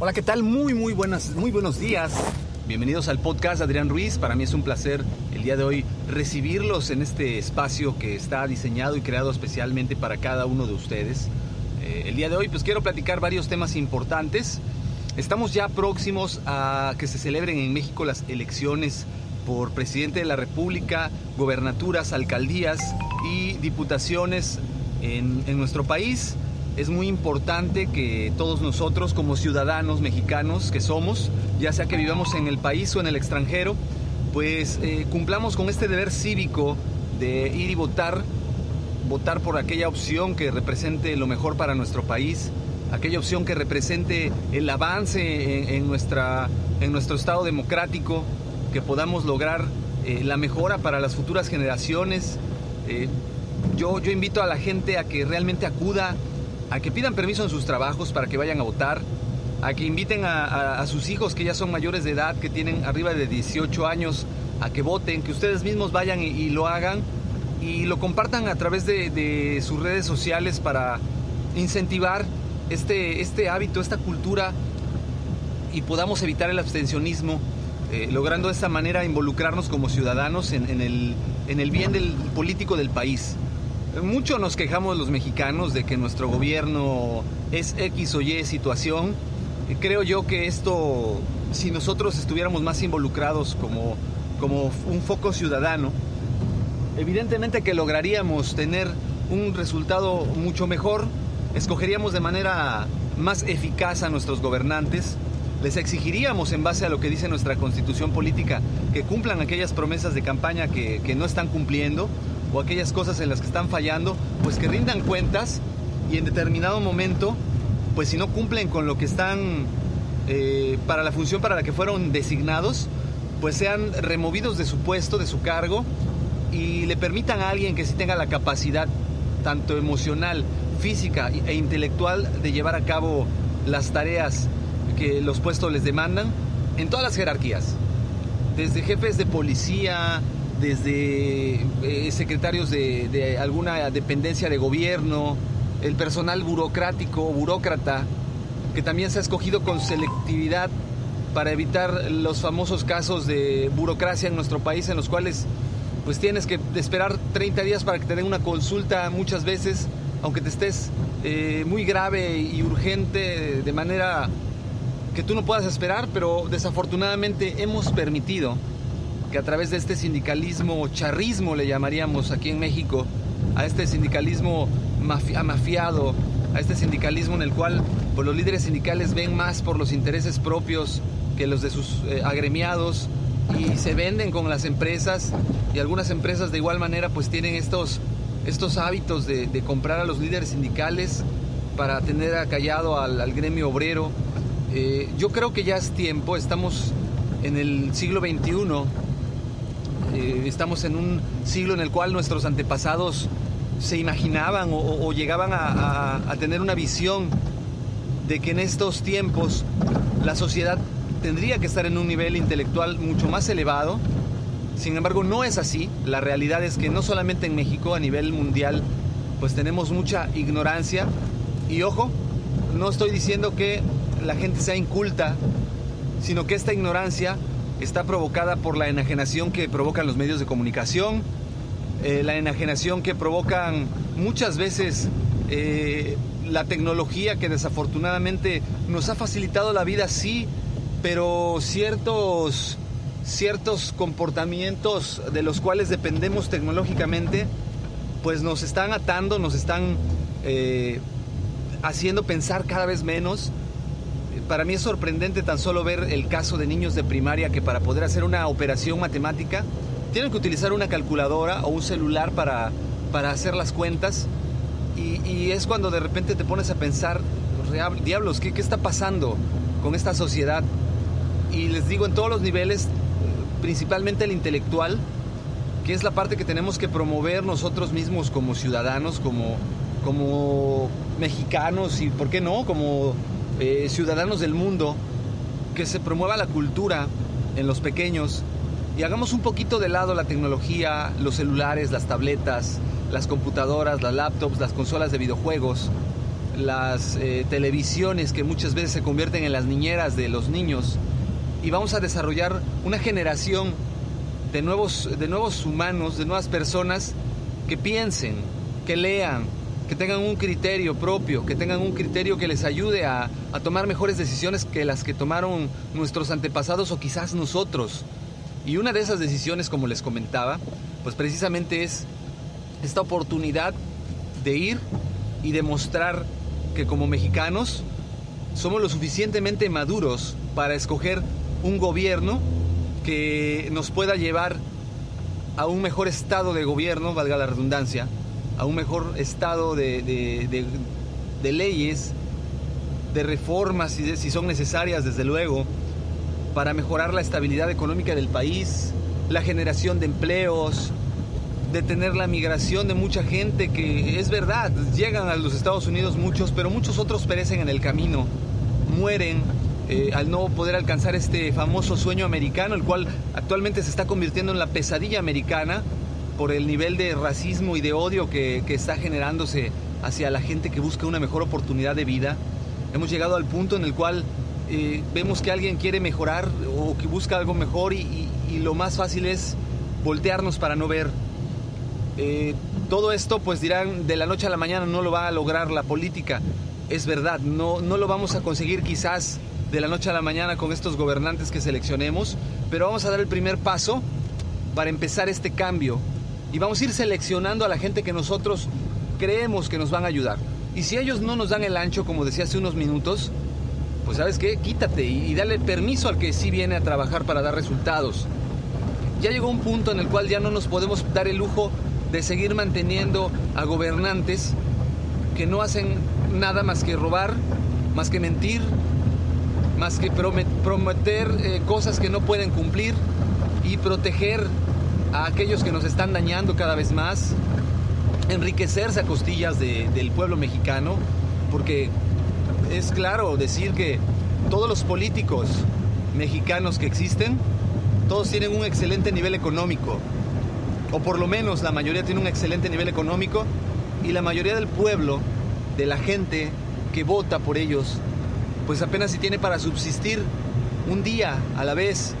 Hola, ¿qué tal? Muy, muy, buenas, muy buenos días. Bienvenidos al podcast Adrián Ruiz. Para mí es un placer el día de hoy recibirlos en este espacio que está diseñado y creado especialmente para cada uno de ustedes. Eh, el día de hoy pues quiero platicar varios temas importantes. Estamos ya próximos a que se celebren en México las elecciones por presidente de la República, gobernaturas, alcaldías y diputaciones en, en nuestro país es muy importante que todos nosotros como ciudadanos mexicanos que somos, ya sea que vivamos en el país o en el extranjero, pues eh, cumplamos con este deber cívico de ir y votar, votar por aquella opción que represente lo mejor para nuestro país, aquella opción que represente el avance en, nuestra, en nuestro Estado democrático, que podamos lograr eh, la mejora para las futuras generaciones. Eh, yo, yo invito a la gente a que realmente acuda a que pidan permiso en sus trabajos para que vayan a votar, a que inviten a, sus hijos que ya son mayores de edad, que tienen arriba de 18 años, a que voten, que ustedes mismos vayan y, lo hagan y lo compartan a través de, sus redes sociales para incentivar este, este hábito, esta cultura y podamos evitar el abstencionismo, eh, logrando de esta manera involucrarnos como ciudadanos en, el, en el bien del político del país. Mucho nos quejamos los mexicanos de que nuestro gobierno es X o Y situación. Creo yo que esto, si nosotros estuviéramos más involucrados como, como un foco ciudadano, evidentemente que lograríamos tener un resultado mucho mejor, escogeríamos de manera más eficaz a nuestros gobernantes, les exigiríamos en base a lo que dice nuestra constitución política que cumplan aquellas promesas de campaña que, que no están cumpliendo o aquellas cosas en las que están fallando, pues que rindan cuentas y en determinado momento, pues si no cumplen con lo que están eh, para la función para la que fueron designados, pues sean removidos de su puesto, de su cargo y le permitan a alguien que sí tenga la capacidad tanto emocional, física e intelectual de llevar a cabo las tareas que los puestos les demandan en todas las jerarquías, desde jefes de policía, desde eh, secretarios de, alguna dependencia de gobierno, el personal burocrático, burócrata, que también se ha escogido con selectividad para evitar los famosos casos de burocracia en nuestro país en los cuales pues tienes que esperar 30 días para que te den una consulta muchas veces, aunque te estés eh, muy grave y urgente de manera que tú no puedas esperar, pero desafortunadamente hemos permitido que a través de este sindicalismo charrismo le llamaríamos aquí en México, a este sindicalismo mafiado, a este sindicalismo en el cual pues, los líderes sindicales ven más por los intereses propios que los de sus eh, agremiados y se venden con las empresas y algunas empresas de igual manera pues tienen estos, estos hábitos de, comprar a los líderes sindicales para tener acallado al, gremio obrero. Eh, yo creo que ya es tiempo, estamos en el siglo XXI eh, estamos en un siglo en el cual nuestros antepasados se imaginaban o, llegaban a, tener una visión de que en estos tiempos la sociedad tendría que estar en un nivel intelectual mucho más elevado. Sin embargo, no es así. La realidad es que no solamente en México, a nivel mundial, pues tenemos mucha ignorancia. Y ojo, no estoy diciendo que la gente sea inculta, sino que esta ignorancia está provocada por la enajenación que provocan los medios de comunicación, eh, la enajenación que provocan muchas veces eh, la tecnología que desafortunadamente nos ha facilitado la vida, sí, pero ciertos, ciertos comportamientos de los cuales dependemos tecnológicamente, pues nos están atando, nos están eh, haciendo pensar cada vez menos para mí es sorprendente tan solo ver el caso de niños de primaria que para poder hacer una operación matemática tienen que utilizar una calculadora o un celular para, para hacer las cuentas. Y, es cuando de repente te pones a pensar, diablos, ¿qué, ¿qué está pasando con esta sociedad. Y les digo en todos los niveles, principalmente el intelectual, que es la parte que tenemos que promover nosotros mismos como ciudadanos, como, como mexicanos y, ¿por qué no?, como eh, ciudadanos del mundo, que se promueva la cultura en los pequeños y hagamos un poquito de lado la tecnología, los celulares, las tabletas, las computadoras, las laptops, las consolas de videojuegos, las eh, televisiones que muchas veces se convierten en las niñeras de los niños y vamos a desarrollar una generación de nuevos, de nuevos humanos, de nuevas personas que piensen, que lean, que tengan un criterio propio, que tengan un criterio que les ayude a, tomar mejores decisiones que las que tomaron nuestros antepasados o quizás nosotros. Y una de esas decisiones, como les comentaba, pues precisamente es esta oportunidad de ir y demostrar que como mexicanos somos lo suficientemente maduros para escoger un gobierno que nos pueda llevar a un mejor estado de gobierno, valga la redundancia, a un mejor estado de, leyes, de reformas si, si son necesarias, desde luego, para mejorar la estabilidad económica del país, la generación de empleos, detener la migración de mucha gente que es verdad, llegan a los Estados Unidos muchos, pero muchos otros perecen en el camino, mueren eh, al no poder alcanzar este famoso sueño americano, el cual actualmente se está convirtiendo en la pesadilla americana por el nivel de racismo y de odio que, está generándose hacia la gente que busca una mejor oportunidad de vida. Hemos llegado al punto en el cual eh, vemos que alguien quiere mejorar o que busca algo mejor y, lo más fácil es voltearnos para no ver. Eh, todo esto pues dirán de la noche a la mañana no lo va a lograr la política. Es verdad, no, no lo vamos a conseguir quizás de la noche a la mañana con estos gobernantes que seleccionemos, pero vamos a dar el primer paso para empezar este cambio y vamos a ir seleccionando a la gente que nosotros creemos que nos van a ayudar. Y si ellos no nos dan el ancho, como decía hace unos minutos, pues sabes qué, quítate y, dale permiso al que sí viene a trabajar para dar resultados. Ya llegó un punto en el cual ya no nos podemos dar el lujo de seguir manteniendo a gobernantes que no hacen nada más que robar, más que mentir, más que prometer eh, cosas que no pueden cumplir y proteger a aquellos que nos están dañando cada vez más, enriquecerse a costillas del pueblo mexicano, porque es claro decir que todos los políticos mexicanos que existen, todos tienen un excelente nivel económico, o por lo menos la mayoría tiene un excelente nivel económico, y la mayoría del pueblo, de la gente que vota por ellos, pues apenas si tiene para subsistir un día a la vez.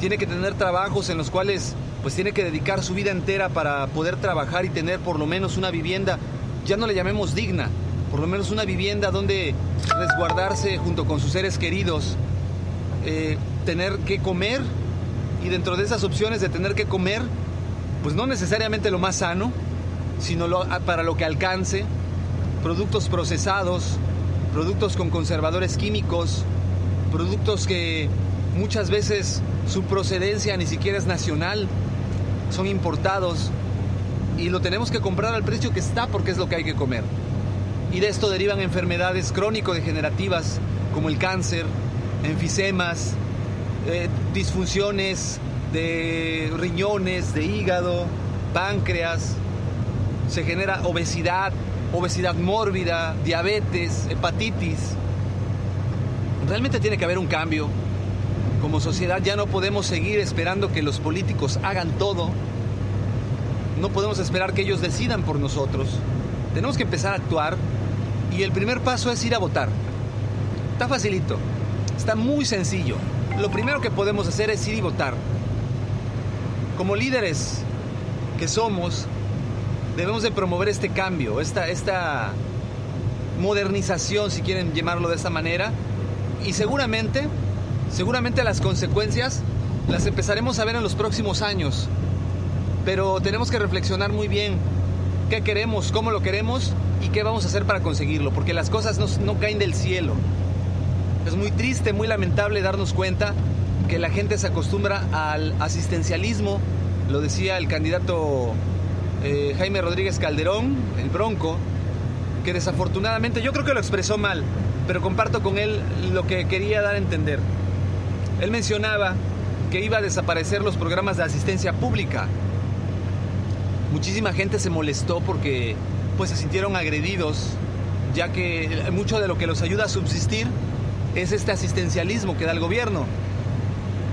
Tiene que tener trabajos en los cuales pues tiene que dedicar su vida entera para poder trabajar y tener por lo menos una vivienda, ya no le llamemos digna, por lo menos una vivienda donde resguardarse junto con sus seres queridos, eh, tener que comer y dentro de esas opciones de tener que comer, pues no necesariamente lo más sano, sino para lo que alcance, productos procesados, productos con conservadores químicos, productos que muchas veces su procedencia ni siquiera es nacional, son importados y lo tenemos que comprar al precio que está porque es lo que hay que comer. Y de esto derivan enfermedades crónico-degenerativas como el cáncer, enfisemas, eh, disfunciones de riñones, de hígado, páncreas, se genera obesidad, obesidad mórbida, diabetes, hepatitis. Realmente tiene que haber un cambio. Como sociedad ya no podemos seguir esperando que los políticos hagan todo. No podemos esperar que ellos decidan por nosotros. Tenemos que empezar a actuar y el primer paso es ir a votar. Está facilito, está muy sencillo. Lo primero que podemos hacer es ir y votar. Como líderes que somos, debemos de promover este cambio, esta, esta modernización, si quieren llamarlo de esta manera, y seguramente, seguramente las consecuencias las empezaremos a ver en los próximos años, pero tenemos que reflexionar muy bien qué queremos, cómo lo queremos y qué vamos a hacer para conseguirlo, porque las cosas no, caen del cielo. Es muy triste, muy lamentable darnos cuenta que la gente se acostumbra al asistencialismo, lo decía el candidato eh, Jaime Rodríguez Calderón, el Bronco, que desafortunadamente yo creo que lo expresó mal, pero comparto con él lo que quería dar a entender. Él mencionaba que iba a desaparecer los programas de asistencia pública. Muchísima gente se molestó porque pues se sintieron agredidos, ya que mucho de lo que los ayuda a subsistir es este asistencialismo que da el gobierno.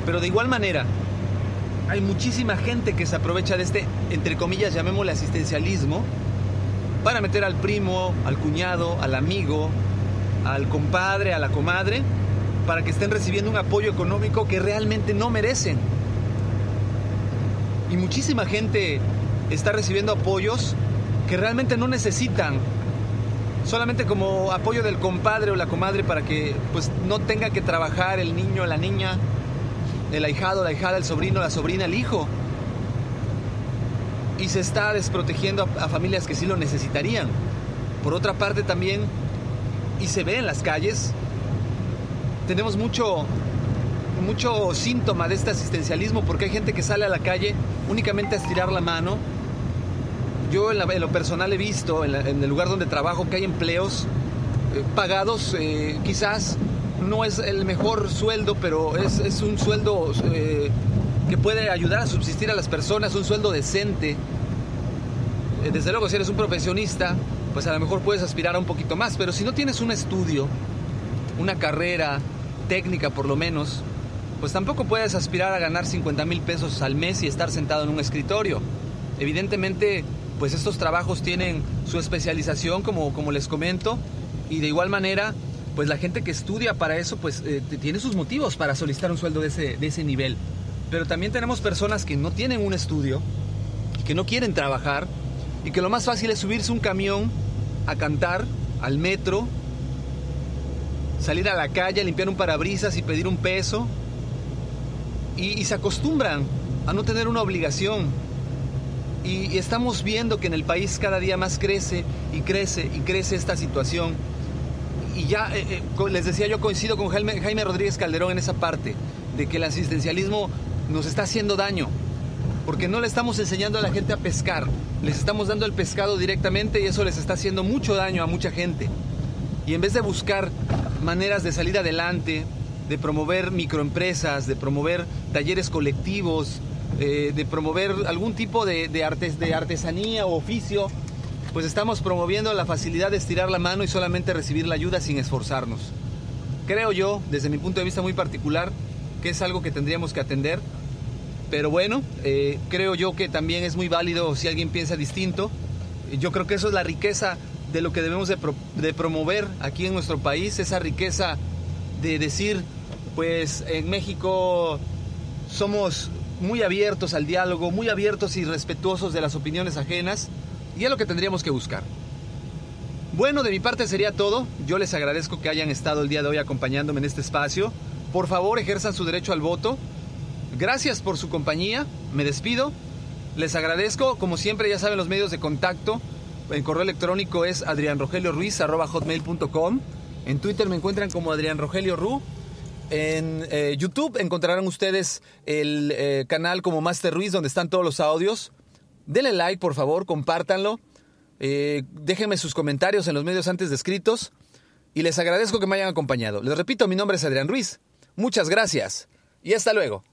Pero de igual manera, hay muchísima gente que se aprovecha de este, entre comillas, llamémosle asistencialismo, para meter al primo, al cuñado, al amigo, al compadre, a la comadre, para que estén recibiendo un apoyo económico que realmente no merecen. Y muchísima gente está recibiendo apoyos que realmente no necesitan, solamente como apoyo del compadre o la comadre para que pues no tenga que trabajar el niño la niña el ahijado, la hijada, el sobrino, la sobrina, el hijo. Y se está desprotegiendo a, familias que sí lo necesitarían. Por otra parte también, y se ve en las calles, tenemos mucho, mucho síntoma de este asistencialismo porque hay gente que sale a la calle únicamente a estirar la mano. Yo en, lo personal he visto en, el lugar donde trabajo que hay empleos eh, pagados eh, quizás no es el mejor sueldo, pero es, un sueldo eh, que puede ayudar a subsistir a las personas, un sueldo decente. Eh, desde luego, si eres un profesionista, pues a lo mejor puedes aspirar a un poquito más, pero si no tienes un estudio, una carrera técnica por lo menos, pues tampoco puedes aspirar a ganar 50 mil pesos al mes y estar sentado en un escritorio. Evidentemente, pues estos trabajos tienen su especialización, como, como les comento, y de igual manera, pues la gente que estudia para eso, pues eh, tiene sus motivos para solicitar un sueldo de ese, de ese nivel. Pero también tenemos personas que no tienen un estudio, que no quieren trabajar y que lo más fácil es subirse un camión a cantar al metro, salir a la calle, limpiar un parabrisas y pedir un peso. Y, se acostumbran a no tener una obligación. Y, y estamos viendo que en el país cada día más crece y crece y crece esta situación y ya eh, eh, les decía, yo coincido con Jaime, Jaime Rodríguez Calderón en esa parte, de que el asistencialismo nos está haciendo daño, porque no le estamos enseñando a la gente a pescar, les estamos dando el pescado directamente y eso les está haciendo mucho daño a mucha gente. Y en vez de buscar maneras de salir adelante, de promover microempresas, de promover talleres colectivos, eh, de promover algún tipo de, artes, de artesanía o oficio, pues estamos promoviendo la facilidad de estirar la mano y solamente recibir la ayuda sin esforzarnos. Creo yo, desde mi punto de vista muy particular, que es algo que tendríamos que atender, pero bueno, eh, creo yo que también es muy válido si alguien piensa distinto. Yo creo que eso es la riqueza de lo que debemos de, promover aquí en nuestro país, esa riqueza de decir, pues en México somos muy abiertos al diálogo, muy abiertos y respetuosos de las opiniones ajenas y es lo que tendríamos que buscar. Bueno, de mi parte sería todo. Yo les agradezco que hayan estado el día de hoy acompañándome en este espacio. Por favor, ejerzan su derecho al voto. Gracias por su compañía. Me despido. Les agradezco. Como siempre, ya saben los medios de contacto. El correo electrónico es adrianrogelioruiz.com. En Twitter me encuentran como Adrián Rogelio Ru. En eh, YouTube encontrarán ustedes el eh, canal como Master Ruiz, donde están todos los audios. Denle like, por favor, compártanlo. Eh, déjenme sus comentarios en los medios antes descritos. Y les agradezco que me hayan acompañado. Les repito, mi nombre es Adrián Ruiz. Muchas gracias y hasta luego.